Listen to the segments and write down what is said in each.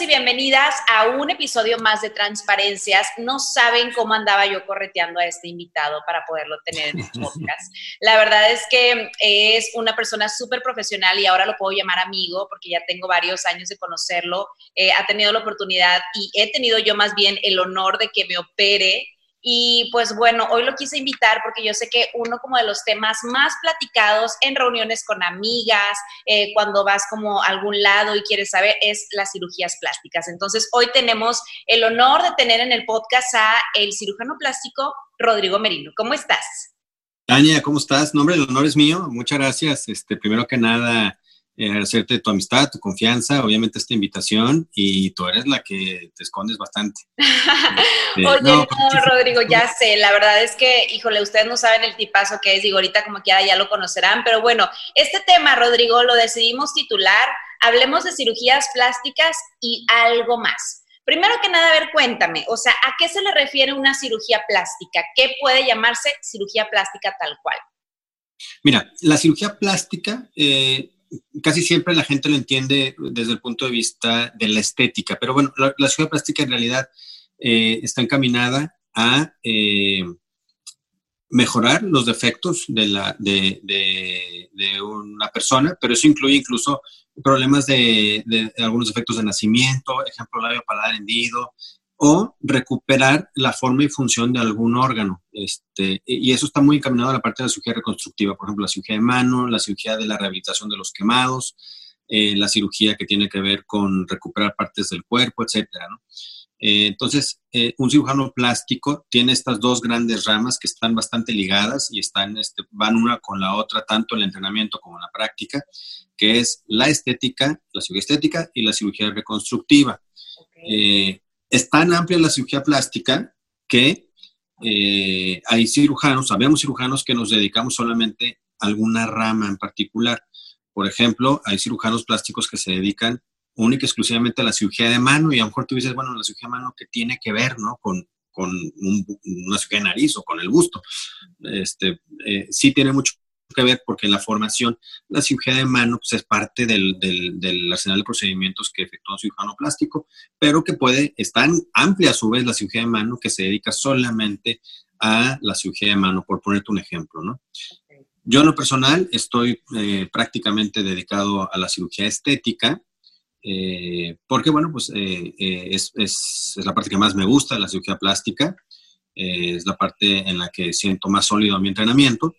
Y bienvenidas a un episodio más de Transparencias. No saben cómo andaba yo correteando a este invitado para poderlo tener en el podcast. La verdad es que es una persona súper profesional y ahora lo puedo llamar amigo porque ya tengo varios años de conocerlo. Eh, ha tenido la oportunidad y he tenido yo más bien el honor de que me opere y pues bueno, hoy lo quise invitar porque yo sé que uno como de los temas más platicados en reuniones con amigas, eh, cuando vas como a algún lado y quieres saber, es las cirugías plásticas. Entonces, hoy tenemos el honor de tener en el podcast a el cirujano plástico Rodrigo Merino. ¿Cómo estás? Tania, ¿cómo estás? Nombre, el honor es mío. Muchas gracias. Este, primero que nada, agradecerte tu amistad, tu confianza, obviamente esta invitación y tú eres la que te escondes bastante. Este, Oye, no, Rodrigo, ya sé, la verdad es que, híjole, ustedes no saben el tipazo que es, digo, ahorita como quiera ya lo conocerán, pero bueno, este tema, Rodrigo, lo decidimos titular, hablemos de cirugías plásticas y algo más. Primero que nada, a ver, cuéntame, o sea, ¿a qué se le refiere una cirugía plástica? ¿Qué puede llamarse cirugía plástica tal cual? Mira, la cirugía plástica eh, casi siempre la gente lo entiende desde el punto de vista de la estética, pero bueno, la, cirugía plástica en realidad eh, está encaminada a eh, mejorar los defectos de, la, de, una persona, pero eso incluye incluso problemas de, algunos defectos de nacimiento, ejemplo, labio paladar hendido, o recuperar la forma y función de algún órgano. Este, y eso está muy encaminado a la parte de la cirugía reconstructiva, por ejemplo, la cirugía de mano, la cirugía de la rehabilitación de los quemados, eh, la cirugía que tiene que ver con recuperar partes del cuerpo, etcétera. Eh, entonces, eh, un cirujano plástico tiene estas dos grandes ramas que están bastante ligadas y están, este, van una con la otra, tanto en el entrenamiento como en la práctica, que es la estética, la cirugía estética y la cirugía reconstructiva. Es tan amplia la cirugía plástica que eh, hay cirujanos, sabemos cirujanos que nos dedicamos solamente a alguna rama en particular. Por ejemplo, hay cirujanos plásticos que se dedican única y exclusivamente a la cirugía de mano y a lo mejor tú dices, bueno, la cirugía de mano que tiene que ver, ¿no? Con, una cirugía de nariz o con el busto. Este, eh, sí tiene mucho que ver porque la formación, la cirugía de mano pues, es parte del, arsenal de procedimientos que efectúa un cirujano plástico, pero que puede, es tan amplia a su vez la cirugía de mano que se dedica solamente a la cirugía de mano, por ponerte un ejemplo, ¿no? Yo en lo personal estoy eh, prácticamente dedicado a la cirugía estética, eh, porque bueno, pues eh, es, es, la parte que más me gusta, la cirugía plástica, es la parte en la que siento más sólido mi entrenamiento,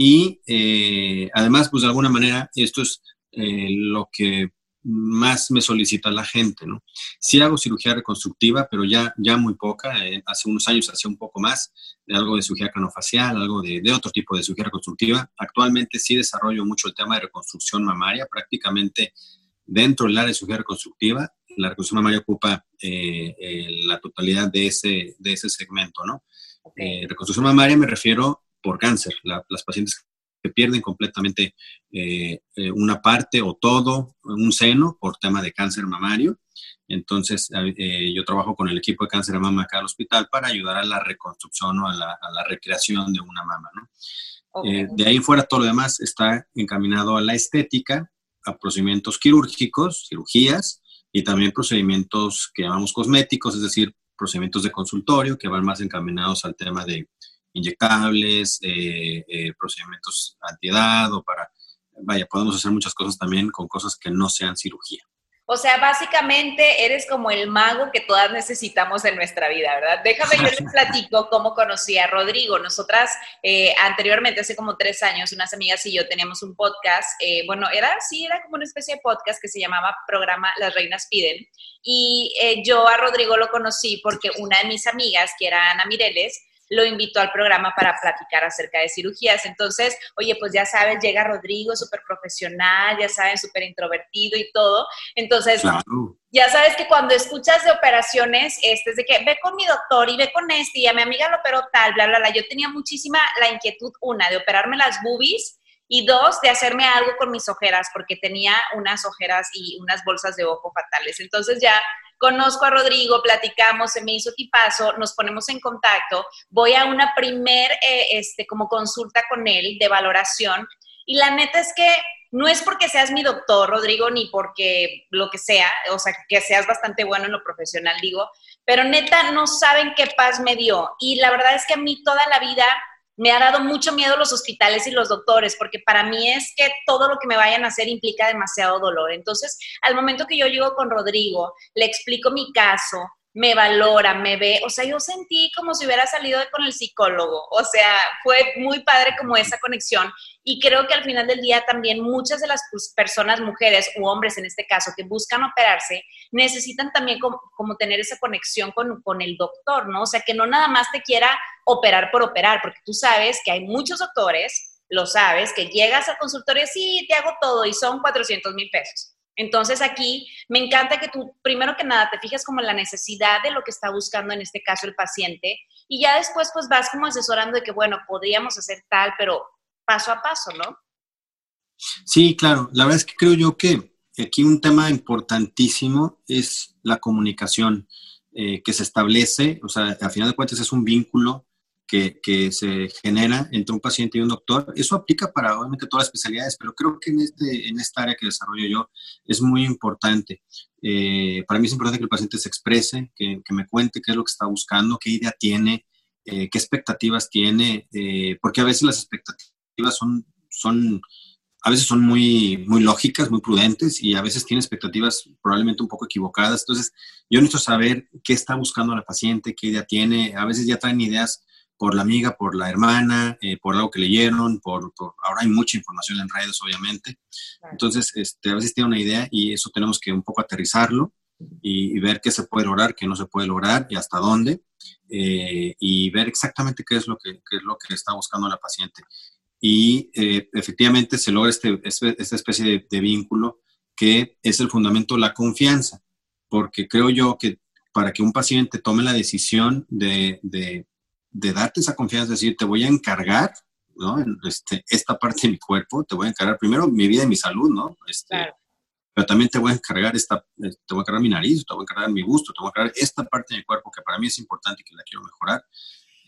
y eh, además, pues de alguna manera, esto es eh, lo que más me solicita la gente, ¿no? Sí hago cirugía reconstructiva, pero ya, ya muy poca. Eh, hace unos años hacía un poco más de algo de cirugía canofacial, algo de, de, otro tipo de cirugía reconstructiva. Actualmente sí desarrollo mucho el tema de reconstrucción mamaria, prácticamente dentro del área de cirugía reconstructiva. La reconstrucción mamaria ocupa la totalidad de ese, de ese segmento, ¿no? reconstrucción mamaria me refiero por cáncer. las pacientes que pierden completamente eh, eh, una parte o todo, un seno por tema de cáncer mamario. Entonces, eh, yo trabajo con el equipo de cáncer de mama acá al hospital para ayudar a la reconstrucción o a la, recreación de una mama. de ahí fuera, todo lo demás está encaminado a la estética, a procedimientos quirúrgicos, cirugías y también procedimientos que llamamos cosméticos, es decir, procedimientos de consultorio que van más encaminados al tema de inyectables, eh, eh, procedimientos antiedad o para, vaya, podemos hacer muchas cosas también con cosas que no sean cirugía. O sea, básicamente eres como el mago que todas necesitamos en nuestra vida, ¿verdad? Déjame yo les platico cómo conocí a Rodrigo. Nosotras eh, anteriormente, hace como tres años, unas amigas y yo teníamos un podcast, bueno, era, sí, era como una especie de podcast que se llamaba Programa Las Reinas Piden. Y yo a Rodrigo lo conocí porque una de mis amigas, que era Ana Mireles, lo invitó al programa para platicar acerca de cirugías. Entonces, oye, pues ya sabes, llega Rodrigo, súper profesional, ya saben, súper introvertido y todo. Entonces, ya sabes que cuando escuchas de operaciones, este es de que ve con mi doctor y ve con este y a mi amiga lo operó tal, bla, bla, bla. Yo tenía muchísima la inquietud, una, de operarme las boobies y dos, de hacerme algo con mis ojeras, porque tenía unas ojeras y unas bolsas de ojo fatales. Entonces ya conozco a Rodrigo, platicamos, se me hizo tipazo, nos ponemos en contacto, voy a una primer, eh, este, como consulta con él de valoración y la neta es que no es porque seas mi doctor, Rodrigo, ni porque lo que sea, o sea, que seas bastante bueno en lo profesional, digo, pero neta no saben qué paz me dio. Y la verdad es que a mí toda la vida me ha dado mucho miedo los hospitales y los doctores, porque para mí es que todo lo que me vayan a hacer implica demasiado dolor. Entonces, al momento que yo llego con Rodrigo, le explico mi caso, me valora, me ve, o sea, yo sentí como si hubiera salido con el psicólogo, o sea, fue muy padre como esa conexión. Y creo que al final del día también muchas de las personas, mujeres u hombres en este caso, que buscan operarse, necesitan también como, tener esa conexión con, con el doctor, ¿no? O sea, que no nada más te quiera operar por operar, porque tú sabes que hay muchos doctores, lo sabes, que llegas al consultorio, sí, te hago todo y son 400 mil pesos entonces aquí me encanta que tú, primero que nada, te fijes como en la necesidad de lo que está buscando en este caso el paciente y ya después pues vas como asesorando de que, bueno, podríamos hacer tal, pero paso a paso, ¿no? Sí, claro. La verdad es que creo yo que aquí un tema importantísimo es la comunicación eh, que se establece, o sea, a final de cuentas es un vínculo que, se genera entre un paciente y un doctor. Eso aplica para obviamente todas las especialidades, pero creo que en, este, en esta área que desarrollo yo es muy importante. Eh, para mí es importante que el paciente se exprese, que, me cuente qué es lo que está buscando, qué idea tiene, eh, qué expectativas tiene, eh, porque a veces las expectativas son, son a veces son muy, muy lógicas, muy prudentes y a veces tiene expectativas probablemente un poco equivocadas. Entonces, yo necesito saber qué está buscando la paciente, qué idea tiene. A veces ya traen ideas por la amiga, por la hermana, eh, por algo que leyeron, por, ahora hay mucha información en redes, obviamente. Entonces, este, a veces tiene una idea y eso tenemos que un poco aterrizarlo y, ver qué se puede lograr, qué no se puede lograr y hasta dónde, eh, y ver exactamente qué es lo que, es lo que está buscando la paciente. Y eh, efectivamente se logra este, este esta especie de, vínculo que es el fundamento de la confianza, porque creo yo que para que un paciente tome la decisión de de darte esa confianza, es decir, te voy a encargar, ¿no? Este, esta parte de mi cuerpo, te voy a encargar primero mi vida y mi salud, ¿no? Este, Pero también te voy a encargar esta, eh, te voy a encargar mi nariz, te voy a encargar mi gusto, te voy a encargar esta parte de mi cuerpo que para mí es importante y que la quiero mejorar.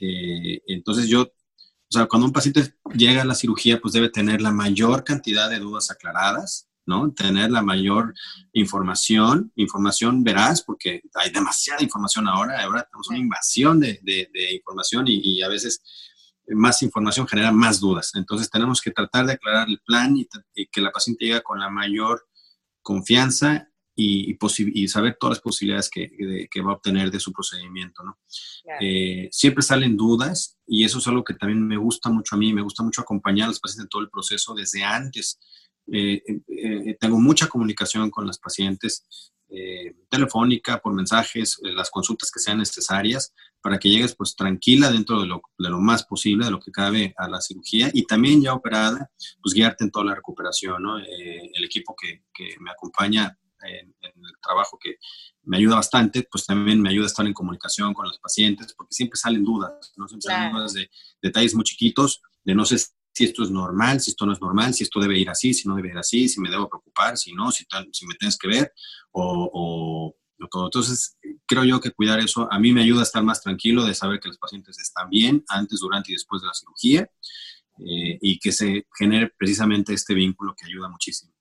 Eh, entonces yo, o sea, cuando un paciente llega a la cirugía, pues debe tener la mayor cantidad de dudas aclaradas, ¿no? Tener la mayor información, información veraz, porque hay demasiada información ahora, ahora tenemos una invasión de, información y, a veces más información genera más dudas. Entonces tenemos que tratar de aclarar el plan y, que la paciente llegue con la mayor confianza y, y, saber todas las posibilidades que, va a obtener de su procedimiento. ¿no? Eh, siempre salen dudas y eso es algo que también me gusta mucho a mí, me gusta mucho acompañar a los pacientes en todo el proceso desde antes eh, eh, tengo mucha comunicación con las pacientes, eh, telefónica, por mensajes, las consultas que sean necesarias, para que llegues pues tranquila dentro de lo, de lo, más posible, de lo que cabe a la cirugía y también ya operada, pues guiarte en toda la recuperación, ¿no? el equipo que, que me acompaña en, el trabajo que me ayuda bastante, pues también me ayuda a estar en comunicación con los pacientes, porque siempre salen dudas, ¿no? Siempre salen dudas de detalles muy chiquitos, de no sé si esto es normal, si esto no es normal, si esto debe ir así, si no debe ir así, si me debo preocupar, si no, si, si me tienes que ver o, o. Entonces, creo yo que cuidar eso a mí me ayuda a estar más tranquilo de saber que los pacientes están bien antes, durante y después de la cirugía eh, y que se genere precisamente este vínculo que ayuda muchísimo.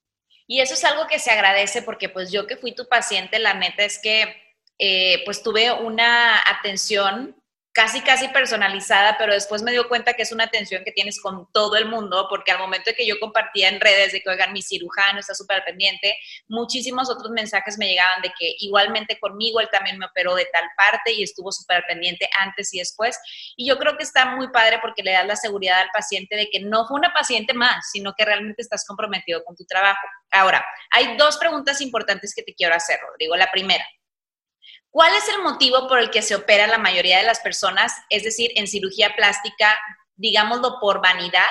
Y eso es algo que se agradece porque pues yo que fui tu paciente, la neta es que eh, pues tuve una atención casi, casi personalizada, pero después me dio cuenta que es una atención que tienes con todo el mundo, porque al momento que yo compartía en redes de que, oigan, mi cirujano está súper pendiente, muchísimos otros mensajes me llegaban de que igualmente conmigo él también me operó de tal parte y estuvo súper pendiente antes y después. Y yo creo que está muy padre porque le das la seguridad al paciente de que no fue una paciente más, sino que realmente estás comprometido con tu trabajo. Ahora, hay dos preguntas importantes que te quiero hacer, Rodrigo. La primera, ¿Cuál es el motivo por el que se opera la mayoría de las personas? Es decir, en cirugía plástica, digámoslo por vanidad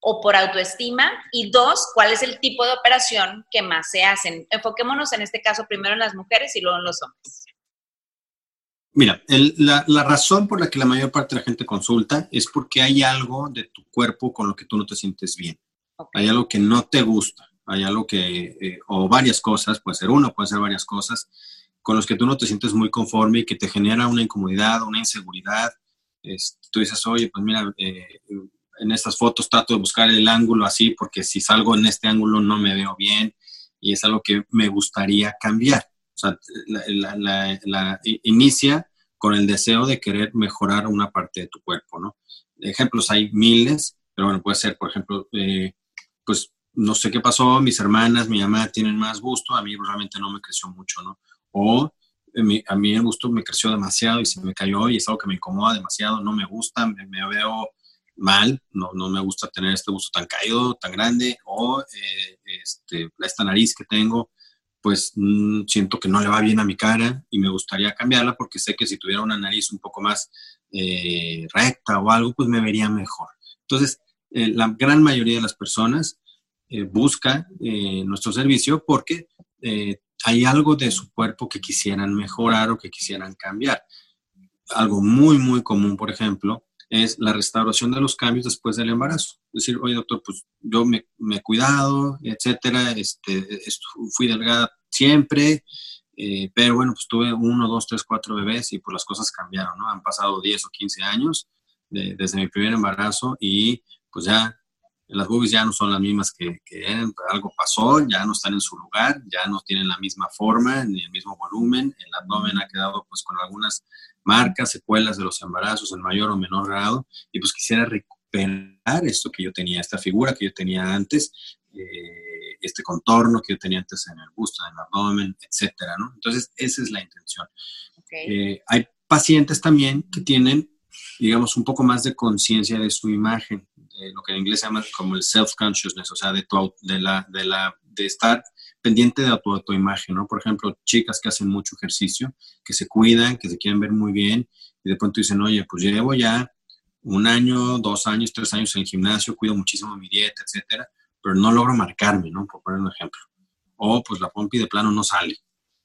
o por autoestima. Y dos, ¿cuál es el tipo de operación que más se hacen? Enfoquémonos en este caso primero en las mujeres y luego en los hombres. Mira, la, razón por la que la mayor parte de la gente consulta es porque hay algo de tu cuerpo con lo que tú no te sientes bien. Hay algo que no te gusta, hay algo que, eh, o varias cosas, puede ser uno, puede ser varias cosas, con los que tú no te sientes muy conforme y que te genera una incomodidad, una inseguridad. tú dices, oye, pues mira, eh, en estas fotos trato de buscar el ángulo así porque si salgo en este ángulo no me veo bien y es algo que me gustaría cambiar. O sea, la, inicia con el deseo de querer mejorar una parte de tu cuerpo, ¿no? Ejemplos hay miles, pero bueno, puede ser, por ejemplo, eh, pues no sé qué pasó, mis hermanas, mi mamá tienen más gusto, a mí realmente no me creció mucho, ¿no? O eh, a mí el gusto me creció demasiado y se me cayó y es algo que me incomoda demasiado, no me gusta, me, veo mal, no, no, me gusta tener este gusto tan caído, tan grande, o eh, este, esta nariz que tengo, pues mm, siento que no le va bien a mi cara y me gustaría cambiarla porque sé que si tuviera una nariz un poco más eh, recta o algo, pues me vería mejor. Entonces, la gran mayoría de las personas busca nuestro servicio porque hay algo de su cuerpo que quisieran mejorar o que quisieran cambiar. Algo muy, muy común, por ejemplo, es la restauración de los cambios después del embarazo. Es decir, oye, doctor, pues yo me, he cuidado, etcétera, este, fui delgada siempre, eh, pero bueno, pues tuve uno, dos, tres, cuatro bebés y pues las cosas cambiaron, ¿no? Han pasado 10 o 15 años desde mi primer embarazo y pues ya las boobies ya no son las mismas que, eran, algo pasó, ya no están en su lugar, ya no tienen la misma forma ni el mismo volumen, el abdomen ha quedado pues con algunas marcas, secuelas de los embarazos en mayor o menor grado, y pues quisiera recuperar esto que yo tenía, esta figura que yo tenía antes, eh, este contorno que yo tenía antes en el busto, en el abdomen, etcétera, ¿no? Entonces, esa es la intención. Eh, hay pacientes también que tienen, digamos, un poco más de conciencia de su imagen, eh, lo que en inglés se llama como el self-consciousness, o sea, de, tu, de, la, de, la, de estar pendiente de tu, tu imagen, ¿no? Por ejemplo, chicas que hacen mucho ejercicio, que se cuidan, que se quieren ver muy bien, y de pronto dicen, oye, pues llevo ya un año, dos años, tres años en el gimnasio, cuido muchísimo mi dieta, etcétera, pero no logro marcarme, ¿no? Por poner un ejemplo. O pues la pompi de plano no sale.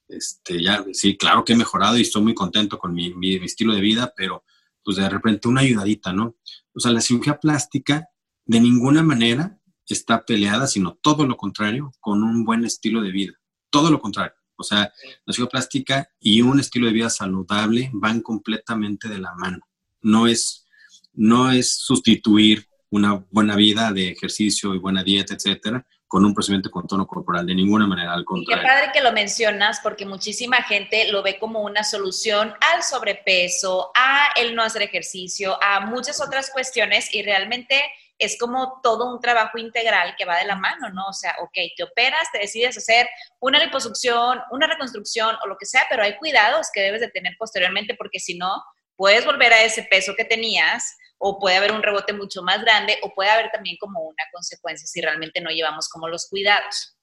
Este, ya, sí, claro que he mejorado y estoy muy contento con mi, mi, mi estilo de vida, pero pues de repente una ayudadita, ¿no? O sea, la cirugía plástica de ninguna manera está peleada, sino todo lo contrario, con un buen estilo de vida. Todo lo contrario. O sea, la cirugía plástica y un estilo de vida saludable van completamente de la mano. No es, no es sustituir una buena vida de ejercicio y buena dieta, etcétera, con un procedimiento con tono corporal, de ninguna manera, al contrario. qué padre que lo mencionas, porque muchísima gente lo ve como una solución al sobrepeso, a el no hacer ejercicio, a muchas otras cuestiones y realmente es como todo un trabajo integral que va de la mano, ¿no? O sea, ok, te operas, te decides hacer una liposucción, una reconstrucción o lo que sea, pero hay cuidados que debes de tener posteriormente porque si no, puedes volver a ese peso que tenías o puede haber un rebote mucho más grande o puede haber también como una consecuencia si realmente no llevamos como los cuidados.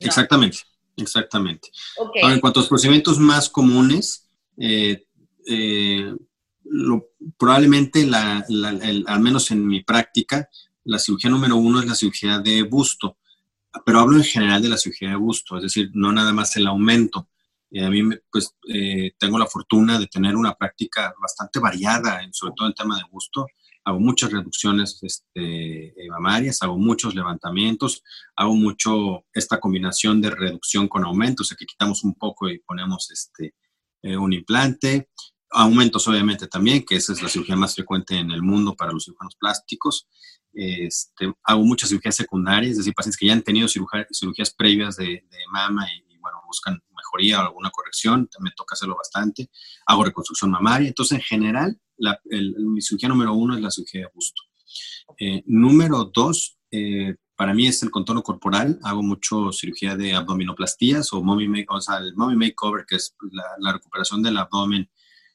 Exactamente, exactamente. Ahora, en cuanto a los procedimientos más comunes, eh, eh, probablemente, al menos en mi práctica, la cirugía número uno es la cirugía de busto, pero hablo en general de la cirugía de busto, es decir, no nada más el aumento. Y a mí, pues, eh, tengo la fortuna de tener una práctica bastante variada, sobre todo en tema de gusto. Hago muchas reducciones este, eh, mamarias, hago muchos levantamientos, hago mucho esta combinación de reducción con aumento, o sea, que quitamos un poco y ponemos este, eh, un implante. Aumentos, obviamente, también, que esa es la cirugía más frecuente en el mundo para los cirujanos plásticos. Este, hago muchas cirugías secundarias, es decir, pacientes que ya han tenido cirugías previas de, de mama y, bueno, buscan mejoría o alguna corrección, me toca hacerlo bastante. Hago reconstrucción mamaria. Entonces, en general, la, mi cirugía número uno es la cirugía de busto. Eh, número dos, eh, para mí es el contorno corporal. Hago mucho cirugía de abdominoplastías o, mommy o sea, el mommy makeover, que es la, la, recuperación del abdomen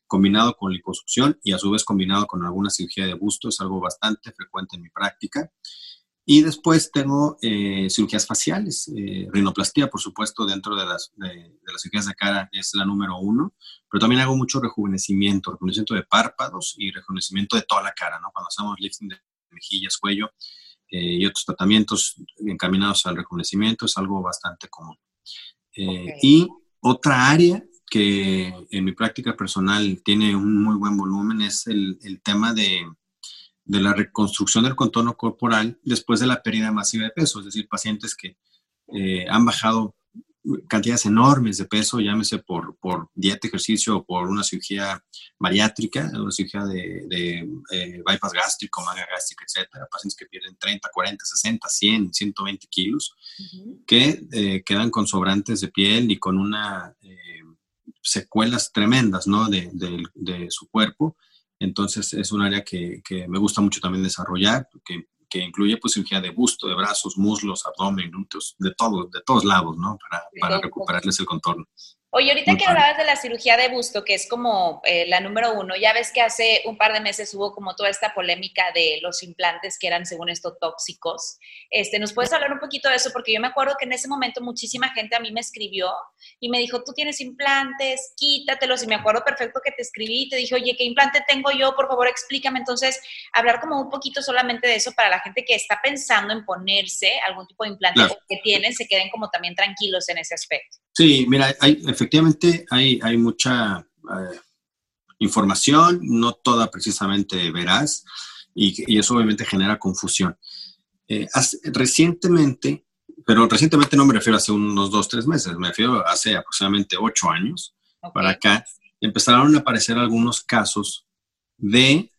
combinado con liposucción y a su vez combinado con alguna cirugía de busto. Es algo bastante frecuente en mi práctica. Y después tengo eh, cirugías faciales, eh, rinoplastia, por supuesto, dentro de las, de, las cirugías de cara es la número uno, pero también hago mucho rejuvenecimiento, rejuvenecimiento de párpados y rejuvenecimiento de toda la cara, ¿no? Cuando hacemos lifting de mejillas, cuello eh, y otros tratamientos encaminados al rejuvenecimiento es algo bastante común. Y otra área que en mi práctica personal tiene un muy buen volumen es el, el tema de de la reconstrucción del contorno corporal después de la pérdida masiva de peso, es decir, pacientes que eh, han bajado cantidades enormes de peso, llámese por, por dieta, ejercicio o por una cirugía bariátrica, una cirugía de, de eh, bypass gástrico, manga gástrica, etcétera, pacientes que pierden 30, 40, 60, 100, 120 kilos, que eh, quedan con sobrantes de piel y con una secuelas tremendas, ¿no? De, de, de su cuerpo entonces es un área que, me gusta mucho también desarrollar, que, que, incluye pues cirugía de busto, de brazos, muslos, abdomen, glúteos, de todo, de todos lados, ¿no? Para, para recuperarles el contorno. Oye, ahorita que hablabas de la cirugía de busto, que es como eh, la número uno, ya ves que hace un par de meses hubo como toda esta polémica de los implantes que eran, según esto, tóxicos. Este, ¿Nos puedes hablar un poquito de eso? Porque yo me acuerdo que en ese momento muchísima gente a mí me escribió y me dijo, tú tienes implantes, quítatelos. Y me acuerdo perfecto que te escribí y te dije, oye, ¿qué implante tengo yo? Por favor, explícame. Entonces, hablar como un poquito solamente de eso para la gente que está pensando en ponerse algún tipo de implante que tienen, se queden como también tranquilos en ese aspecto. Sí, mira, hay, efectivamente hay, hay mucha eh, información, no toda precisamente veraz, y, eso obviamente genera confusión. Eh, recientemente, pero recientemente no me refiero a hace unos dos, tres meses, me refiero a hace aproximadamente ocho años para acá, empezaron a aparecer algunos casos de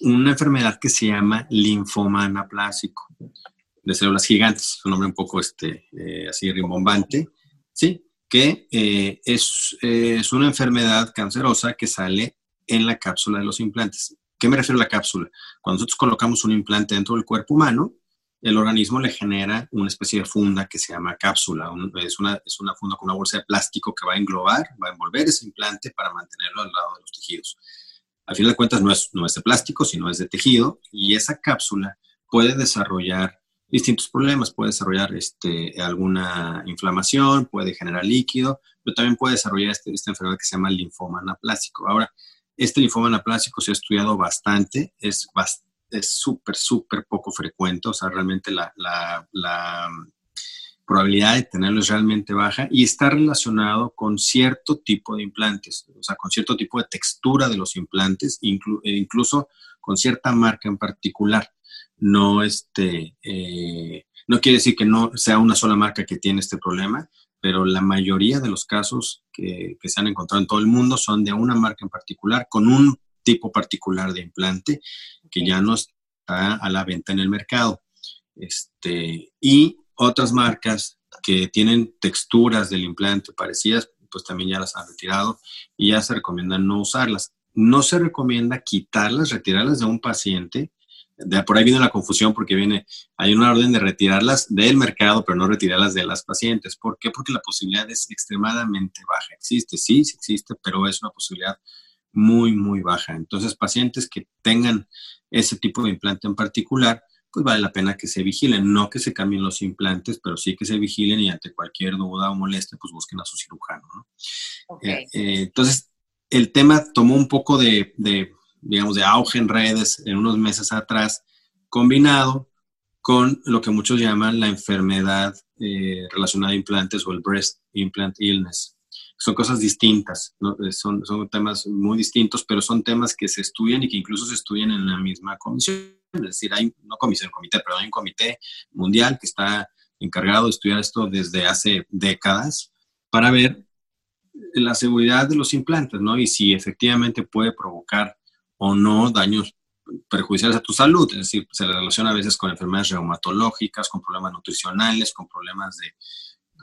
una enfermedad que se llama linfoma anaplásico de células gigantes, un nombre un poco este, eh, así rimbombante, ¿sí? Que eh, es, es, una enfermedad cancerosa que sale en la cápsula de los implantes. ¿Qué me refiero a la cápsula? Cuando nosotros colocamos un implante dentro del cuerpo humano, el organismo le genera una especie de funda que se llama cápsula. es, una, es una funda con una bolsa de plástico que va a englobar, va a envolver ese implante para mantenerlo al lado de los tejidos. Al final de cuentas no es, no es de plástico, sino es de tejido y esa cápsula puede desarrollar distintos problemas. Puede desarrollar este, alguna inflamación, puede generar líquido, pero también puede desarrollar este, esta enfermedad que se llama linfoma anaplásico. Ahora, este linfoma anaplásico se ha estudiado bastante, es súper, súper poco frecuente, o sea, realmente la, la, probabilidad de tenerlo es realmente baja y está relacionado con cierto tipo de implantes, o sea, con cierto tipo de textura de los implantes, e incluso con cierta marca en particular no, este, eh, no quiere decir que no sea una sola marca que tiene este problema, pero la mayoría de los casos que, se han encontrado en todo el mundo son de una marca en particular, con un tipo particular de implante que ya no está a la venta en el mercado. Este, y otras marcas que tienen texturas del implante parecidas, pues también ya las han retirado y ya se recomienda no usarlas. No se recomienda quitarlas, retirarlas de un paciente de por ahí viene la confusión porque viene, hay una orden de retirarlas del mercado, pero no retirarlas de las pacientes. ¿Por qué? Porque la posibilidad es extremadamente baja. Existe, sí, sí existe, pero es una posibilidad muy, muy baja. Entonces, pacientes que tengan ese tipo de implante en particular, pues vale la pena que se vigilen, no que se cambien los implantes, pero sí que se vigilen y ante cualquier duda o molestia, pues busquen a su cirujano. ¿no? Eh, eh, entonces, el tema tomó un poco de digamos, de auge en redes en unos meses atrás, combinado con lo que muchos llaman la enfermedad eh, relacionada a implantes o el breast implant illness. Son cosas distintas, eh, son, son temas muy distintos, pero son temas que se estudian y que incluso se estudian en la misma comisión. Es decir, hay, no comisión, comité, pero hay un comité mundial que está encargado de estudiar esto desde hace décadas para ver la seguridad de los implantes, ¿no? Y si efectivamente puede provocar o no daños perjudiciales a tu salud, es decir, se relaciona a veces con enfermedades reumatológicas, con problemas nutricionales, con problemas de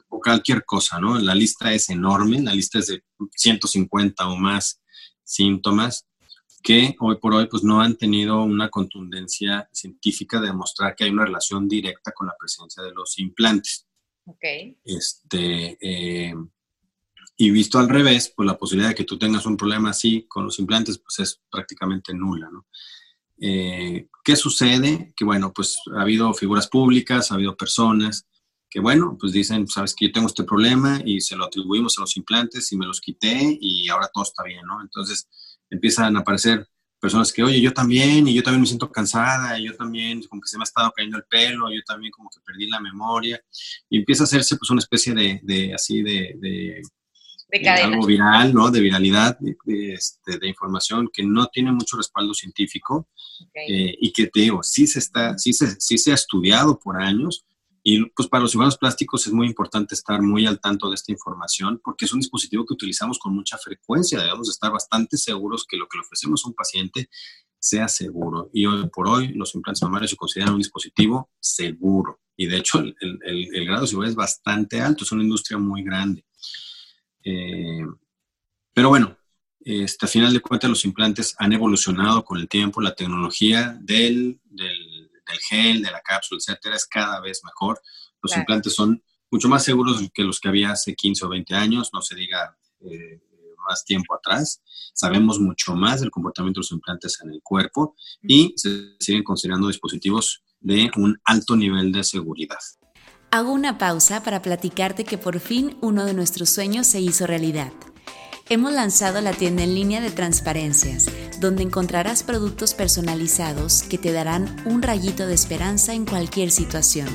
cualquier cosa, ¿no? La lista es enorme, la lista es de 150 o más síntomas que hoy por hoy pues no han tenido una contundencia científica de demostrar que hay una relación directa con la presencia de los implantes. Ok. Este, eh, y visto al revés, pues la posibilidad de que tú tengas un problema así con los implantes, pues es prácticamente nula, ¿no? Eh, ¿Qué sucede? Que bueno, pues ha habido figuras públicas, ha habido personas que bueno, pues dicen, sabes que yo tengo este problema y se lo atribuimos a los implantes y me los quité y ahora todo está bien, ¿no? Entonces empiezan a aparecer personas que, oye, yo también, y yo también me siento cansada, y yo también, como que se me ha estado cayendo el pelo, yo también como que perdí la memoria, y empieza a hacerse pues una especie de, de así de, de, algo viral, ¿no? De viralidad, de, este, de, información que no tiene mucho respaldo científico, eh, y que te digo, sí se está, sí se, sí se ha estudiado por años, y pues para los cirujanos plásticos es muy importante estar muy al tanto de esta información porque es un dispositivo que utilizamos con mucha frecuencia. Debemos estar bastante seguros que lo que le ofrecemos a un paciente sea seguro. Y hoy por hoy los implantes mamarios se consideran un dispositivo seguro. Y de hecho el, el, grado de seguridad es bastante alto, es una industria muy grande. Eh, pero bueno, este, a final de cuentas los implantes han evolucionado con el tiempo, la tecnología del, del del gel, de la cápsula, etcétera, es cada vez mejor. Los implantes son mucho más seguros que los que había hace 15 o 20 años, no se diga eh, más tiempo atrás. Sabemos mucho más del comportamiento de los implantes en el cuerpo y se siguen considerando dispositivos de un alto nivel de seguridad. Hago una pausa para platicarte que por fin uno de nuestros sueños se hizo realidad. Hemos lanzado la tienda en línea de transparencias, donde encontrarás productos personalizados que te darán un rayito de esperanza en cualquier situación.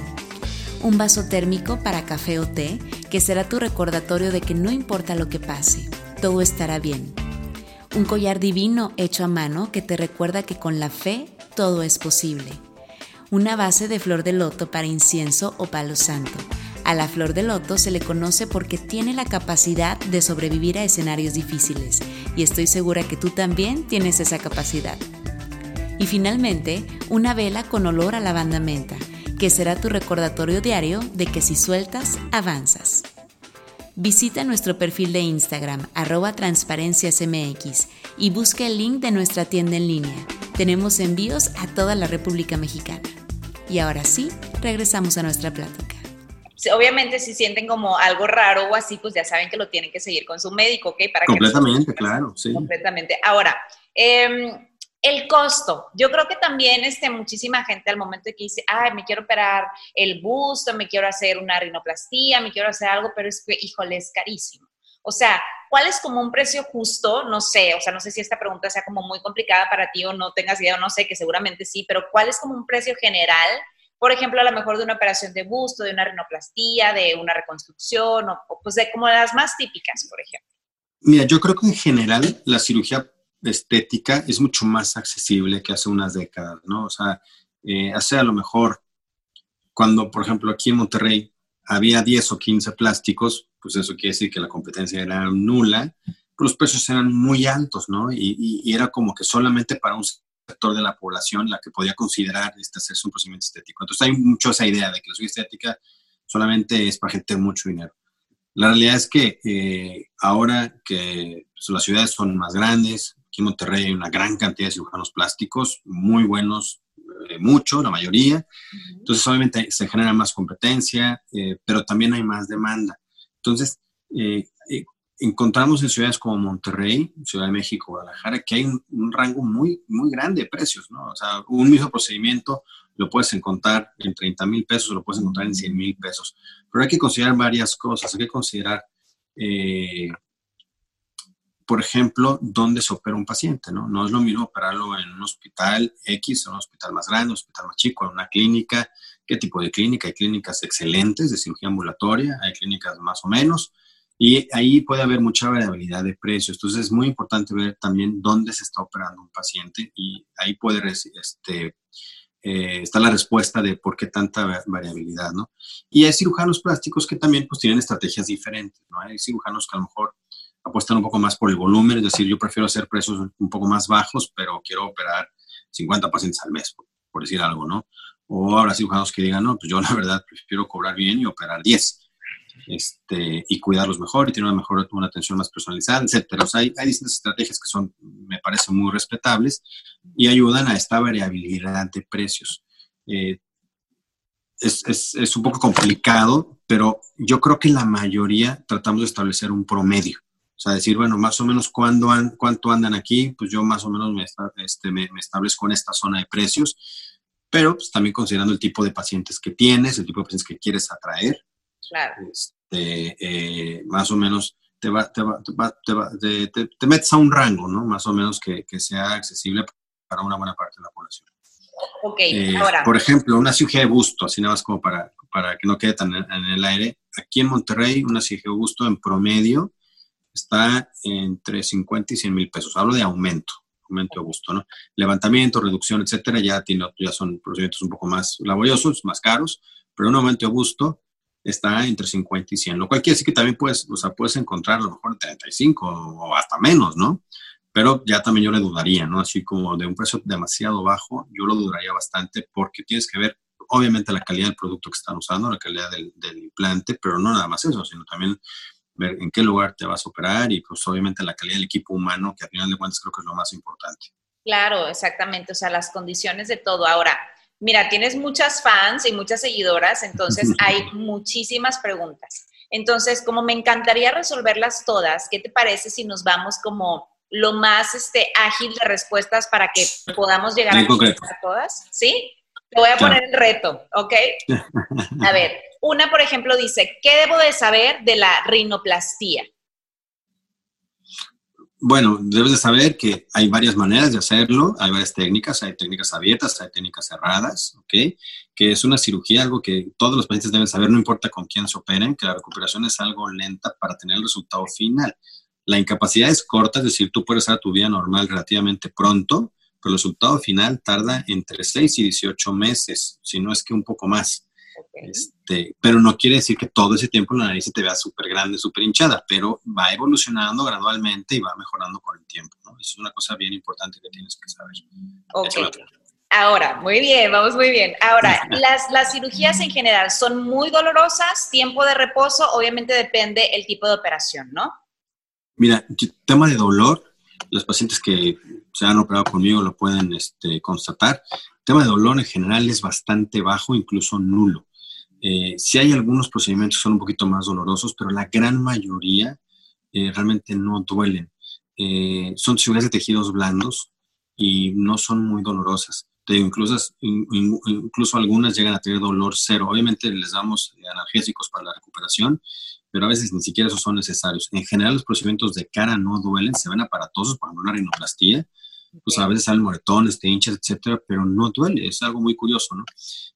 Un vaso térmico para café o té, que será tu recordatorio de que no importa lo que pase, todo estará bien. Un collar divino hecho a mano que te recuerda que con la fe todo es posible. Una base de flor de loto para incienso o palo santo a la flor de loto se le conoce porque tiene la capacidad de sobrevivir a escenarios difíciles y estoy segura que tú también tienes esa capacidad. Y finalmente, una vela con olor a lavanda menta, que será tu recordatorio diario de que si sueltas, avanzas. Visita nuestro perfil de Instagram, arroba transparenciasmx, y busca el link de nuestra tienda en línea. Tenemos envíos a toda la República Mexicana. Y ahora sí, regresamos a nuestra plática obviamente si sienten como algo raro o así, pues ya saben que lo tienen que seguir con su médico, ¿ok? Para completamente, claro, sí. Completamente. Ahora, em, el costo. Yo creo que también este, muchísima gente al momento de que dice, ay, me quiero operar el busto, me quiero hacer una rinoplastía, me quiero hacer algo, pero es que, híjole, es carísimo. O sea, ¿cuál es como un precio justo? No sé, o sea, no sé si esta pregunta sea como muy complicada para ti o no tengas idea o no sé, que seguramente sí, pero ¿cuál es como un precio general por ejemplo, a lo mejor de una operación de busto, de una rinoplastía, de una reconstrucción, o, pues de como las más típicas, por ejemplo. Mira, yo creo que en general la cirugía estética es mucho más accesible que hace unas décadas, ¿no? O sea, eh, hace a lo mejor, cuando, por ejemplo, aquí en Monterrey había 10 o 15 plásticos, pues eso quiere decir que la competencia era nula, pero los precios eran muy altos, ¿no? Y, y era como que solamente para un sector de la población la que podía considerar este, hacerse un procedimiento estético. Entonces hay mucho esa idea de que la cirugía estética solamente es para gente de mucho dinero. La realidad es que eh, ahora que pues, las ciudades son más grandes, aquí en Monterrey hay una gran cantidad de cirujanos plásticos, muy buenos, mucho, la mayoría. Entonces obviamente se genera más competencia, eh, pero también hay más demanda. Entonces, encontramos en ciudades como Monterrey, Ciudad de México, Guadalajara, que hay un, rango muy, muy grande de precios, ¿no? O sea, un mismo procedimiento lo puedes encontrar en 30 mil pesos lo puedes encontrar en 100 mil pesos. Pero hay que considerar varias cosas. Hay que considerar, eh, por ejemplo, dónde se opera un paciente, ¿no? No es lo mismo operarlo en un hospital X, en un hospital más grande, un hospital más chico, en una clínica. ¿Qué tipo de clínica? Hay clínicas excelentes de cirugía ambulatoria, hay clínicas más o menos y ahí puede haber mucha variabilidad de precios. Entonces es muy importante ver también dónde se está operando un paciente y ahí puede este, eh, está la respuesta de por qué tanta variabilidad, ¿no? Y hay cirujanos plásticos que también pues tienen estrategias diferentes, ¿no? Hay cirujanos que a lo mejor apuestan un poco más por el volumen, es decir, yo prefiero hacer precios un poco más bajos, pero quiero operar 50 pacientes al mes, por, decir algo, ¿no? O habrá cirujanos que digan, no, pues yo la verdad prefiero cobrar bien y operar 10 este, y cuidarlos mejor y tener una mejor una atención más personalizada, etcétera. O sea, hay, distintas estrategias que son, me parecen muy respetables y ayudan a esta variabilidad de precios. Eh, es, es, es, un poco complicado, pero yo creo que la mayoría tratamos de establecer un promedio. O sea, decir, bueno, más o menos cuándo cuánto andan aquí, pues yo más o menos me, este, me, establezco en esta zona de precios, pero pues, también considerando el tipo de pacientes que tienes, el tipo de pacientes que quieres atraer. Claro. Este, eh, más o menos te, va, te, va, te, te, metes a un rango, ¿no? Más o menos que, que sea accesible para una buena parte de la población. Ok, eh, ahora. Por ejemplo, una cirugía de busto, así nada más como para, para que no quede tan en, el aire. Aquí en Monterrey, una cirugía de busto en promedio está entre 50 y 100 mil pesos. Hablo de aumento, aumento de busto, ¿no? Levantamiento, reducción, etcétera, ya, tiene, ya son procedimientos un poco más laboriosos, más caros, pero un aumento de busto está entre 50 y 100, lo cual quiere decir que también puedes, o sea, puedes encontrar a lo mejor 35 o hasta menos, ¿no? Pero ya también yo le dudaría, ¿no? Así como de un precio demasiado bajo, yo lo dudaría bastante porque tienes que ver, obviamente, la calidad del producto que están usando, la calidad del, implante, pero no nada más eso, sino también ver en qué lugar te vas a operar y pues obviamente la calidad del equipo humano, que al final de cuentas creo que es lo más importante. Claro, exactamente, o sea, las condiciones de todo. Ahora, mira, tienes muchas fans y muchas seguidoras, entonces hay muchísimas preguntas. Entonces, como me encantaría resolverlas todas, ¿qué te parece si nos vamos como lo más este, ágil de respuestas para que podamos llegar a, a todas? ¿Sí? Te voy a poner el reto, ¿ok? A ver, una, por ejemplo, dice, ¿qué debo de saber de la rinoplastía? Bueno, debes de saber que hay varias maneras de hacerlo, hay varias técnicas, hay técnicas abiertas, hay técnicas cerradas, ¿ok? Que es una cirugía, algo que todos los pacientes deben saber, no importa con quién se operen, que la recuperación es algo lenta para tener el resultado final. La incapacidad es corta, es decir, tú puedes hacer tu vida normal relativamente pronto, pero el resultado final tarda entre 6 y 18 meses, si no es que un poco más. Este, pero no quiere decir que todo ese tiempo la nariz se te vea súper grande, súper hinchada, pero va evolucionando gradualmente y va mejorando con el tiempo. ¿no? Eso es una cosa bien importante que tienes que saber. Ok. Ahora, muy bien, vamos muy bien. Ahora, las, las cirugías en general son muy dolorosas, tiempo de reposo, obviamente depende el tipo de operación, ¿no? Mira, tema de dolor, los pacientes que se han operado conmigo lo pueden este, constatar. El tema de dolor en general es bastante bajo, incluso nulo. Eh, si hay algunos procedimientos que son un poquito más dolorosos, pero la gran mayoría eh, realmente no duelen. Eh, son cirugías de tejidos blandos y no son muy dolorosas. incluso, incluso algunas llegan a tener dolor cero. Obviamente les damos analgésicos para la recuperación, pero a veces ni siquiera esos son necesarios. En general los procedimientos de cara no duelen, se ven aparatosos, por ejemplo una rinoplastía, pues a veces salen moretones, te hinchas, etcétera, pero no duele, es algo muy curioso, ¿no?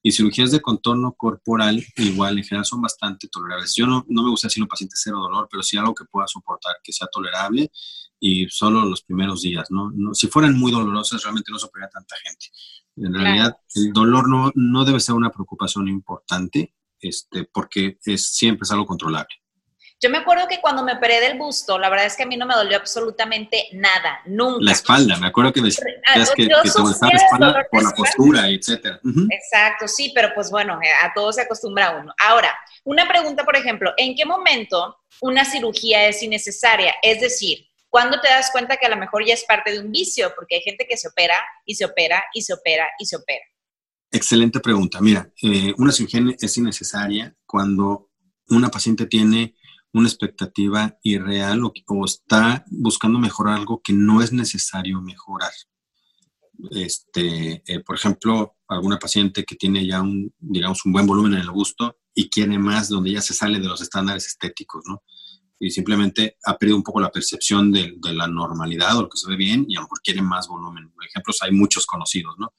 Y cirugías de contorno corporal, igual, en general son bastante tolerables. Yo no, no me gusta decir un paciente cero dolor, pero sí algo que pueda soportar, que sea tolerable y solo los primeros días, ¿no? no si fueran muy dolorosas, realmente no se operaría tanta gente. En realidad, el dolor no, no debe ser una preocupación importante, este, porque es, siempre es algo controlable. Yo me acuerdo que cuando me operé del busto, la verdad es que a mí no me dolió absolutamente nada, nunca. La espalda, me acuerdo que me decías que, que te la espalda por la postura, etcétera. Exacto, sí, pero pues bueno, eh, a todo se acostumbra uno. Ahora, una pregunta, por ejemplo, ¿en qué momento una cirugía es innecesaria? Es decir, ¿cuándo te das cuenta que a lo mejor ya es parte de un vicio? Porque hay gente que se opera y se opera y se opera y se opera. Excelente pregunta. Mira, eh, una cirugía es innecesaria cuando una paciente tiene una expectativa irreal o, está buscando mejorar algo que no es necesario mejorar. Este, eh, por ejemplo, alguna paciente que tiene ya un, digamos, un buen volumen en el busto y quiere más, donde ya se sale de los estándares estéticos, ¿no? Y simplemente ha perdido un poco la percepción de, la normalidad o lo que se ve bien y a lo mejor quiere más volumen. Por ejemplo, hay muchos conocidos, ¿no?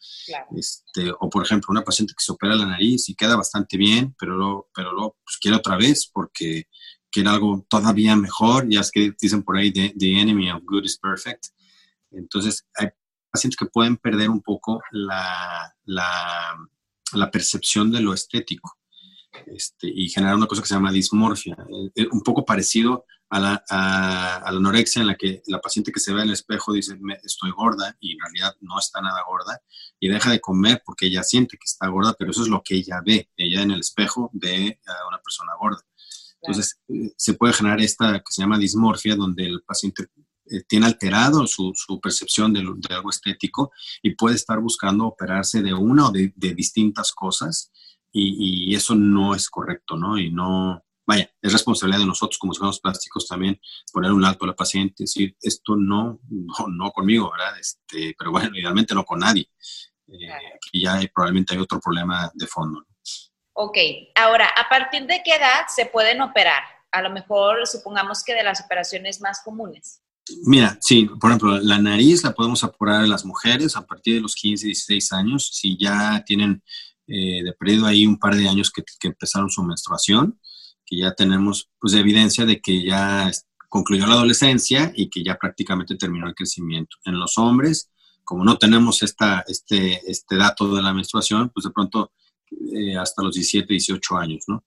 Este, o por ejemplo, una paciente que se opera la nariz y queda bastante bien, pero luego, pero luego pues, quiere otra vez porque quiere algo todavía mejor, ya es que dicen por ahí, the, enemy of good is perfect. Entonces, hay pacientes que pueden perder un poco la, la, percepción de lo estético este, y generar una cosa que se llama dismorfia, eh, eh, un poco parecido a la, a, la, anorexia en la que la paciente que se ve en el espejo dice estoy gorda y en realidad no está nada gorda y deja de comer porque ella siente que está gorda, pero eso es lo que ella ve, ella en el espejo ve a una persona gorda. Entonces, eh, se puede generar esta que se llama dismorfia, donde el paciente eh, tiene alterado su, percepción de, algo estético y puede estar buscando operarse de una o de, distintas cosas y, eso no es correcto, ¿no? Y no, vaya, es responsabilidad de nosotros como ciudadanos plásticos también poner un alto a la paciente, decir, esto no, no, no conmigo, ¿verdad? Este, pero bueno, idealmente no con nadie. Eh, aquí ya hay, probablemente hay otro problema de fondo. Ok, ahora, ¿a partir de qué edad se pueden operar? A lo mejor supongamos que de las operaciones más comunes. Mira, sí, por ejemplo, la nariz la podemos operar en las mujeres a partir de los 15, 16 años, si ya tienen eh, de periodo ahí un par de años que, que, empezaron su menstruación, que ya tenemos pues evidencia de que ya concluyó la adolescencia y que ya prácticamente terminó el crecimiento. En los hombres, como no tenemos esta, este, este dato de la menstruación, pues de pronto eh, hasta los 17, 18 años, ¿no?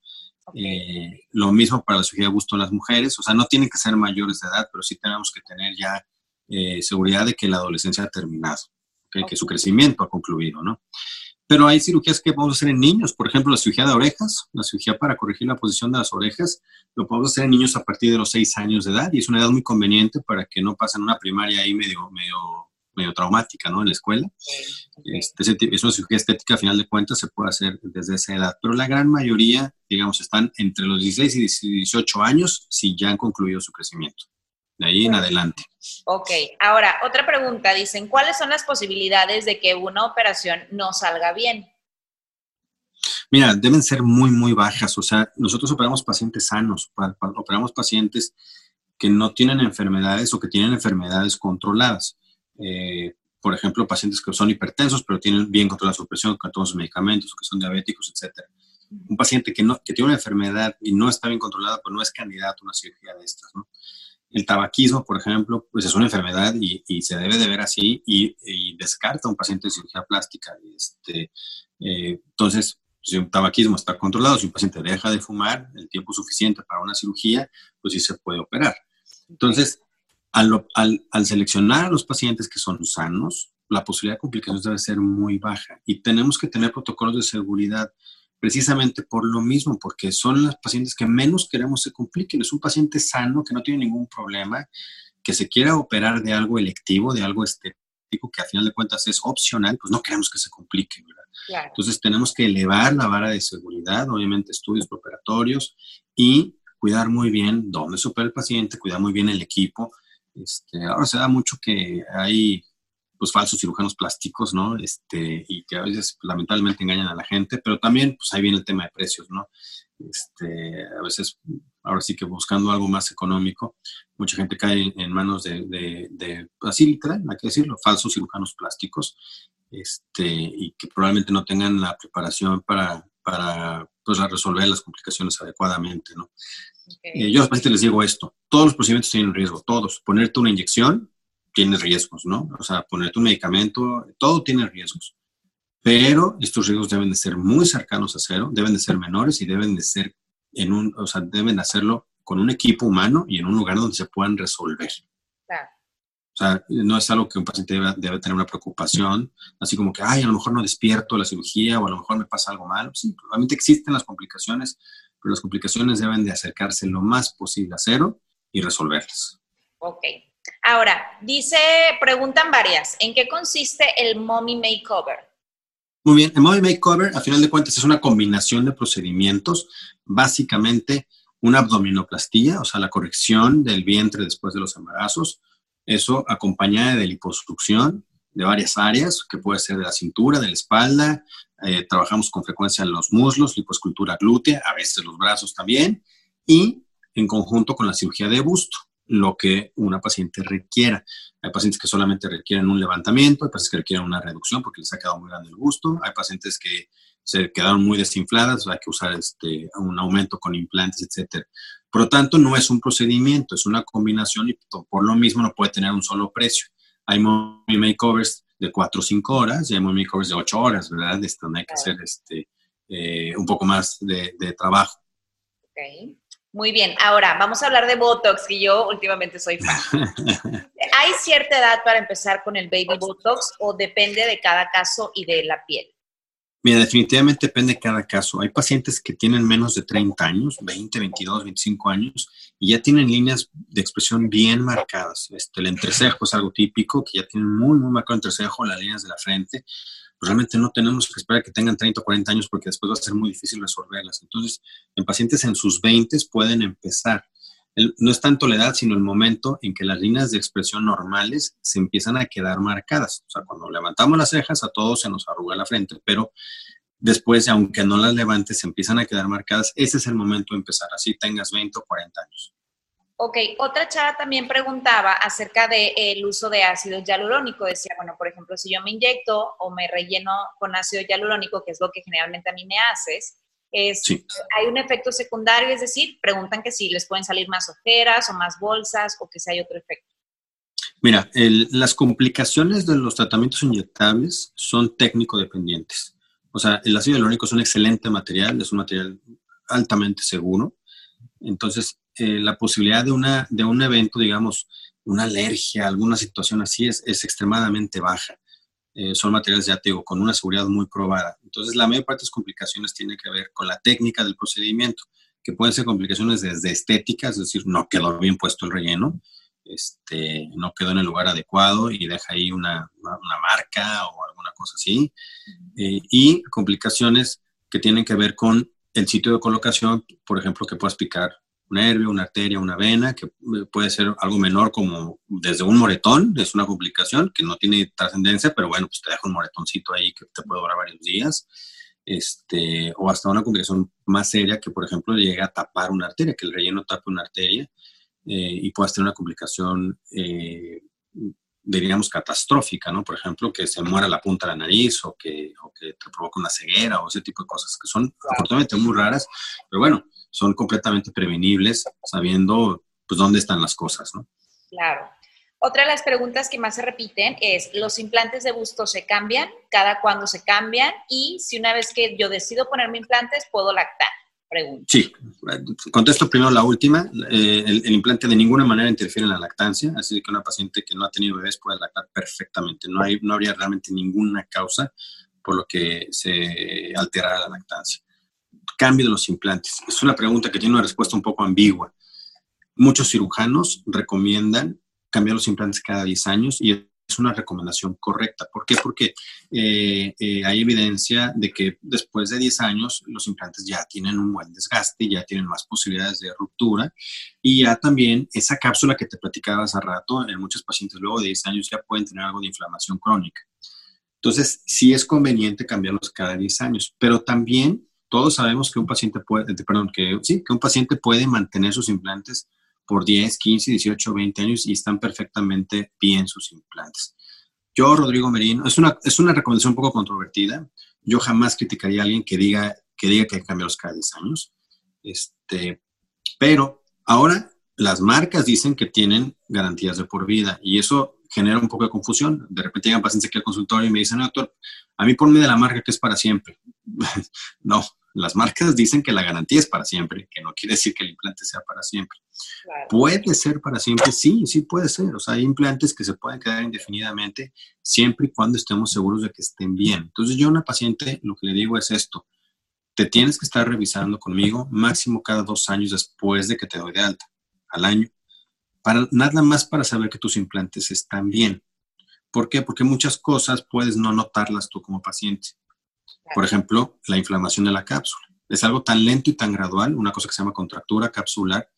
Eh, lo mismo para la cirugía de gusto en las mujeres, o sea, no tienen que ser mayores de edad, pero sí tenemos que tener ya eh, seguridad de que la adolescencia ha terminado, que su crecimiento ha concluido, ¿no? Pero hay cirugías que podemos hacer en niños, por ejemplo, la cirugía de orejas, la cirugía para corregir la posición de las orejas, lo podemos hacer en niños a partir de los 6 años de edad y es una edad muy conveniente para que no pasen una primaria ahí medio, medio medio traumática, ¿no? En la escuela. Este, es una cirugía estética, a final de cuentas, se puede hacer desde esa edad, pero la gran mayoría, digamos, están entre los 16 y 18 años si ya han concluido su crecimiento. De ahí en adelante. Ok, ahora, otra pregunta, dicen, ¿cuáles son las posibilidades de que una operación no salga bien? Mira, deben ser muy, muy bajas. O sea, nosotros operamos pacientes sanos, operamos pacientes que no tienen enfermedades o que tienen enfermedades controladas. Eh, por ejemplo, pacientes que son hipertensos, pero tienen bien controlada su presión con todos sus medicamentos, que son diabéticos, etc. Un paciente que, no, que tiene una enfermedad y no está bien controlada, pues no es candidato a una cirugía de estas. ¿no? El tabaquismo, por ejemplo, pues es una enfermedad y, y se debe de ver así y, y, descarta a un paciente de cirugía plástica. Este, eh, entonces, si un tabaquismo está controlado, si un paciente deja de fumar el tiempo suficiente para una cirugía, pues sí se puede operar. Entonces, al, seleccionar a los pacientes que son sanos, la posibilidad de complicaciones debe ser muy baja y tenemos que tener protocolos de seguridad precisamente por lo mismo, porque son los pacientes que menos queremos se compliquen. Es un paciente sano que no tiene ningún problema, que se quiera operar de algo electivo, de algo estético, que a final de cuentas es opcional, pues no queremos que se complique, ¿verdad? Entonces tenemos que elevar la vara de seguridad, obviamente estudios operatorios y cuidar muy bien dónde se opera el paciente, cuidar muy bien el equipo, este, ahora se da mucho que hay pues falsos cirujanos plásticos, ¿no? Este, y que a veces pues, lamentablemente engañan a la gente, pero también pues ahí viene el tema de precios, ¿no? Este, a veces, ahora sí que buscando algo más económico, mucha gente cae en manos de, de así literal, hay que decirlo, falsos cirujanos plásticos, este, y que probablemente no tengan la preparación para, para pues, resolver las complicaciones adecuadamente, ¿no? Eh, yo a los pacientes les digo esto, todos los procedimientos tienen riesgo, todos. Ponerte una inyección tiene riesgos, ¿no? O sea, ponerte un medicamento, todo tiene riesgos. Pero estos riesgos deben de ser muy cercanos a cero, deben de ser menores y deben de ser en un, o sea, deben hacerlo con un equipo humano y en un lugar donde se puedan resolver. Claro. O sea, no es algo que un paciente debe, debe, tener una preocupación, así como que, ay, a lo mejor no despierto la cirugía o a lo mejor me pasa algo malo. Sí, probablemente existen las complicaciones, pero las complicaciones deben de acercarse lo más posible a cero y resolverlas. Ok. Ahora, dice, preguntan varias, ¿en qué consiste el mommy makeover? Muy bien, el mommy makeover, a final de cuentas, es una combinación de procedimientos, básicamente una abdominoplastía, o sea, la corrección del vientre después de los embarazos, eso acompañada de liposucción de varias áreas, que puede ser de la cintura, de la espalda, eh, trabajamos con frecuencia en los muslos, liposcultura glútea, a veces los brazos también, y en conjunto con la cirugía de busto, lo que una paciente requiera. Hay pacientes que solamente requieren un levantamiento, hay pacientes que requieren una reducción porque les ha quedado muy grande el busto, hay pacientes que se quedaron muy desinfladas, hay que usar este, un aumento con implantes, etc. Por lo tanto, no es un procedimiento, es una combinación y por lo mismo no puede tener un solo precio. Hay makeovers de 4 o 5 horas y hay makeovers de 8 horas, ¿verdad? Este, donde hay que hacer este, eh, un poco más de, de trabajo. Okay. Muy bien, ahora vamos a hablar de Botox, que yo últimamente soy fan. ¿Hay cierta edad para empezar con el baby Botox o depende de cada caso y de la piel? Mira, definitivamente depende de cada caso. Hay pacientes que tienen menos de 30 años, 20, 22, 25 años, y ya tienen líneas de expresión bien marcadas. Este, el entrecejo es algo típico, que ya tienen muy, muy marcado el entrecejo, las líneas de la frente. pues realmente no tenemos que esperar que tengan 30 o 40 años porque después va a ser muy difícil resolverlas. Entonces, en pacientes en sus 20 pueden empezar. No es tanto la edad, sino el momento en que las líneas de expresión normales se empiezan a quedar marcadas. O sea, cuando levantamos las cejas, a todos se nos arruga la frente, pero después, aunque no las levantes, se empiezan a quedar marcadas. Ese es el momento de empezar, así tengas 20 o 40 años. Ok, otra chava también preguntaba acerca del uso de ácido hialurónico. Decía, bueno, por ejemplo, si yo me inyecto o me relleno con ácido hialurónico, que es lo que generalmente a mí me haces, es, hay un efecto secundario, es decir, preguntan que si les pueden salir más ojeras o más bolsas o que si hay otro efecto. Mira, las complicaciones de los tratamientos inyectables son técnico dependientes. O sea, el ácido hialurónico es un excelente material, es un material altamente seguro. Entonces, eh, la posibilidad de, una, de un evento, digamos, una alergia, alguna situación así, es, es extremadamente baja. Eh, son materiales, ya te digo, con una seguridad muy probada. Entonces, la mayor parte de las complicaciones tiene que ver con la técnica del procedimiento, que pueden ser complicaciones desde estéticas, es decir, no quedó bien puesto el relleno, este, no quedó en el lugar adecuado y deja ahí una, una, marca o alguna cosa así, eh, y complicaciones que tienen que ver con el sitio de colocación, por ejemplo, que puedas picar un nervio, una arteria, una vena, que eh, puede ser algo menor como desde un moretón, es una complicación que no tiene trascendencia, pero bueno, pues te deja un moretoncito ahí que te puede durar varios días, este, o hasta una complicación más seria que, por ejemplo, llega a tapar una arteria, que el relleno tape una arteria eh, y puedas tener una complicación, eh, diríamos, catastrófica, ¿no? Por ejemplo, que se muera la punta de la nariz o que, o que te provoca una ceguera o ese tipo de cosas que son afortunadamente muy raras, pero bueno, son completamente prevenibles sabiendo pues dónde están las cosas, ¿no? Claro. Otra de las preguntas que más se repiten es, ¿los implantes de busto se cambian? ¿Cada cuándo se cambian? Y si una vez que yo decido ponerme implantes, ¿puedo lactar? Pregunta. Sí, contesto primero la última. Eh, el, implante de ninguna manera interfiere en la lactancia, así que una paciente que no ha tenido bebés puede lactar perfectamente. No, hay, no habría realmente ninguna causa por lo que se alterara la lactancia cambio de los implantes? Es una pregunta que tiene una respuesta un poco ambigua. Muchos cirujanos recomiendan cambiar los implantes cada 10 años y es una recomendación correcta. ¿Por qué? Porque eh, eh, hay evidencia de que después de 10 años los implantes ya tienen un buen desgaste, ya tienen más posibilidades de ruptura y ya también esa cápsula que te platicaba hace rato, en muchos pacientes luego de 10 años ya pueden tener algo de inflamación crónica. Entonces, sí es conveniente cambiarlos cada 10 años, pero también todos sabemos que un paciente puede, perdón, que sí, que un paciente puede mantener sus implantes por 10, 15, 18, 20 años y están perfectamente bien sus implantes. Yo, Rodrigo Merino, es una, es una recomendación un poco controvertida. Yo jamás criticaría a alguien que diga que, diga que cambiarlos cada 10 años. Este, pero ahora las marcas dicen que tienen garantías de por vida y eso genera un poco de confusión. De repente llegan pacientes aquí al consultorio y me dicen, doctor, a mí ponme de la marca que es para siempre. no, las marcas dicen que la garantía es para siempre, que no quiere decir que el implante sea para siempre. ¿Puede ser para siempre? Sí, sí puede ser. O sea, hay implantes que se pueden quedar indefinidamente siempre y cuando estemos seguros de que estén bien. Entonces yo a una paciente lo que le digo es esto. Te tienes que estar revisando conmigo máximo cada dos años después de que te doy de alta, al año. Para, nada más para saber que tus implantes están bien. ¿Por qué? Porque muchas cosas puedes no notarlas tú como paciente. Por ejemplo, la inflamación de la cápsula. Es algo tan lento y tan gradual, una cosa que se llama contractura capsular,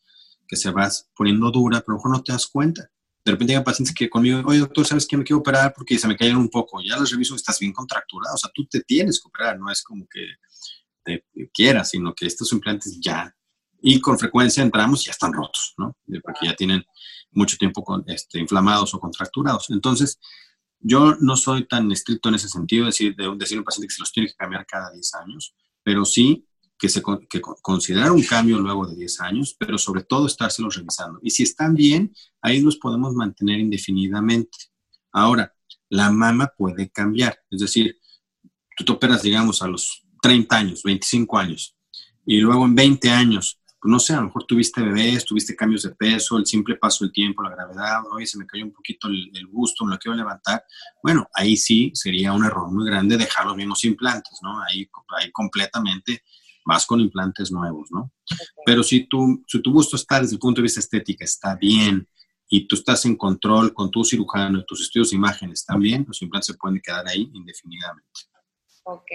que se va poniendo dura, pero a lo mejor no te das cuenta. De repente llegan pacientes que conmigo, oye doctor, ¿sabes qué? Me quiero operar porque se me cayeron un poco. Ya los reviso, estás bien contracturado. O sea, tú te tienes que operar, no es como que te quieras, sino que estos implantes ya, y con frecuencia entramos y ya están rotos, ¿no? Porque ya tienen mucho tiempo con, este, inflamados o contracturados. Entonces, yo no soy tan estricto en ese sentido, decir, de decir a un paciente que se los tiene que cambiar cada 10 años, pero sí que, se, que considerar un cambio luego de 10 años, pero sobre todo estárselos revisando. Y si están bien, ahí los podemos mantener indefinidamente. Ahora, la mama puede cambiar, es decir, tú te operas, digamos, a los 30 años, 25 años, y luego en 20 años no sé, a lo mejor tuviste bebés, tuviste cambios de peso, el simple paso del tiempo, la gravedad, oye, se me cayó un poquito el, el busto, me lo quiero levantar. Bueno, ahí sí sería un error muy grande dejar los mismos implantes, ¿no? Ahí, ahí completamente vas con implantes nuevos, ¿no? Pero si tu, si tu busto está desde el punto de vista estético, está bien, y tú estás en control con tu cirujano, tus estudios de imagen están bien, los implantes se pueden quedar ahí indefinidamente. Ok.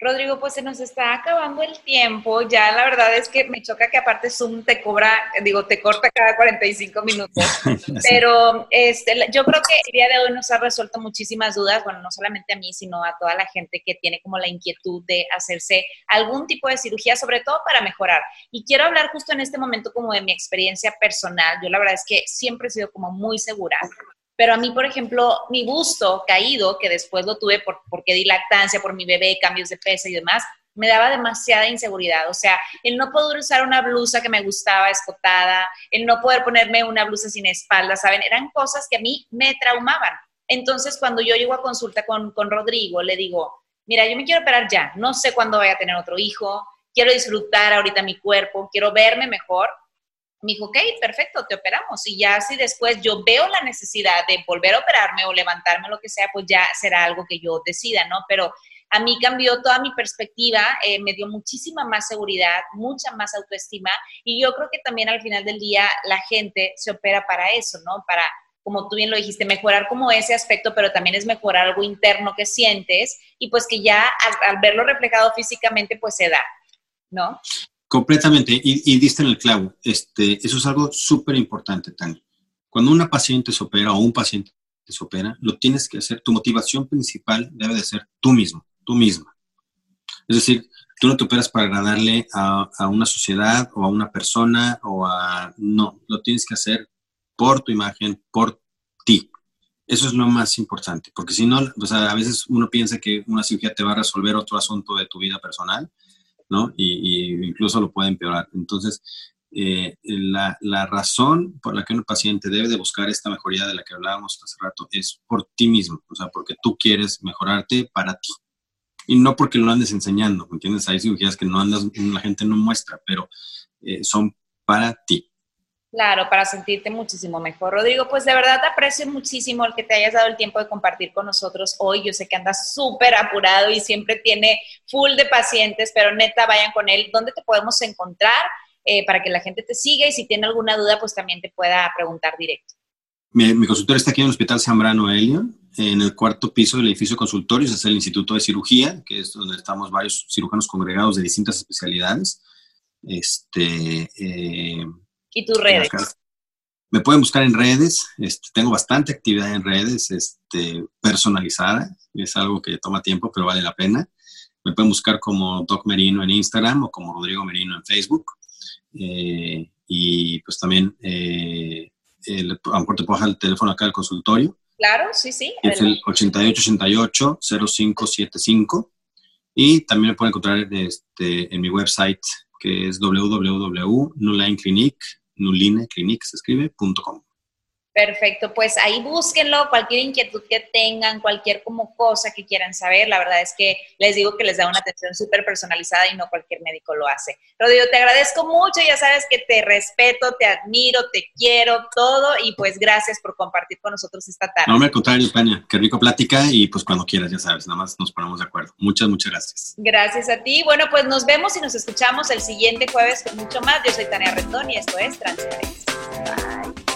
Rodrigo, pues se nos está acabando el tiempo. Ya la verdad es que me choca que aparte Zoom te cobra, digo, te corta cada 45 minutos. Pero este, yo creo que el día de hoy nos ha resuelto muchísimas dudas, bueno, no solamente a mí, sino a toda la gente que tiene como la inquietud de hacerse algún tipo de cirugía, sobre todo para mejorar. Y quiero hablar justo en este momento como de mi experiencia personal. Yo la verdad es que siempre he sido como muy segura pero a mí, por ejemplo, mi busto caído, que después lo tuve por, porque di lactancia, por mi bebé, cambios de peso y demás, me daba demasiada inseguridad. O sea, el no poder usar una blusa que me gustaba escotada, el no poder ponerme una blusa sin espalda, ¿saben? Eran cosas que a mí me traumaban. Entonces, cuando yo llego a consulta con, con Rodrigo, le digo, mira, yo me quiero operar ya, no sé cuándo voy a tener otro hijo, quiero disfrutar ahorita mi cuerpo, quiero verme mejor me dijo, ok, perfecto, te operamos. Y ya si después yo veo la necesidad de volver a operarme o levantarme o lo que sea, pues ya será algo que yo decida, ¿no? Pero a mí cambió toda mi perspectiva, eh, me dio muchísima más seguridad, mucha más autoestima y yo creo que también al final del día la gente se opera para eso, ¿no? Para, como tú bien lo dijiste, mejorar como ese aspecto, pero también es mejorar algo interno que sientes y pues que ya al, al verlo reflejado físicamente pues se da, ¿no? Completamente, y, y, diste en el clavo. Este, eso es algo súper importante, Tani. Cuando una paciente se opera o un paciente se opera, lo tienes que hacer, tu motivación principal debe de ser tú mismo, tú misma. Es decir, tú no te operas para agradarle a, a una sociedad o a una persona o a... No, lo tienes que hacer por tu imagen, por ti. Eso es lo más importante, porque si no, o sea, a veces uno piensa que una cirugía te va a resolver otro asunto de tu vida personal ¿no? Y, incluso lo puede empeorar. Entonces, eh, la, la, razón por la que un paciente debe de buscar esta mejoría de la que hablábamos hace rato es por ti mismo, o sea, porque tú quieres mejorarte para ti. Y no porque lo andes enseñando, ¿me entiendes? Hay cirugías que no andas, la gente no muestra, pero eh, son para ti. Claro, para sentirte muchísimo mejor. Rodrigo, pues de verdad te aprecio muchísimo el que te hayas dado el tiempo de compartir con nosotros hoy. Yo sé que andas súper apurado y siempre tiene full de pacientes, pero neta, vayan con él. ¿Dónde te podemos encontrar eh, para que la gente te siga y si tiene alguna duda, pues también te pueda preguntar directo? Mi, mi consultorio está aquí en el Hospital Zambrano Helio, en el cuarto piso del edificio consultorios, es el Instituto de Cirugía, que es donde estamos varios cirujanos congregados de distintas especialidades. Este... Eh, ¿Y tus redes? Me pueden buscar en redes, este, tengo bastante actividad en redes, este, personalizada, es algo que toma tiempo, pero vale la pena. Me pueden buscar como Doc Merino en Instagram o como Rodrigo Merino en Facebook. Eh, y pues también, eh, el, a lo mejor te puedo dejar el teléfono acá del consultorio. Claro, sí, sí. Es el 8888-0575. Y también me pueden encontrar este, en mi website que es www.nulineclinic, se escribe.com. Perfecto, pues ahí búsquenlo, cualquier inquietud que tengan, cualquier como cosa que quieran saber, la verdad es que les digo que les da una atención súper personalizada y no cualquier médico lo hace. Rodrigo, te agradezco mucho, ya sabes que te respeto, te admiro, te quiero, todo y pues gracias por compartir con nosotros esta tarde. No, me contrario, Peña, qué rico plática y pues cuando quieras, ya sabes, nada más nos ponemos de acuerdo. Muchas, muchas gracias. Gracias a ti. Bueno, pues nos vemos y nos escuchamos el siguiente jueves con mucho más. Yo soy Tania Rendón y esto es Transparencia.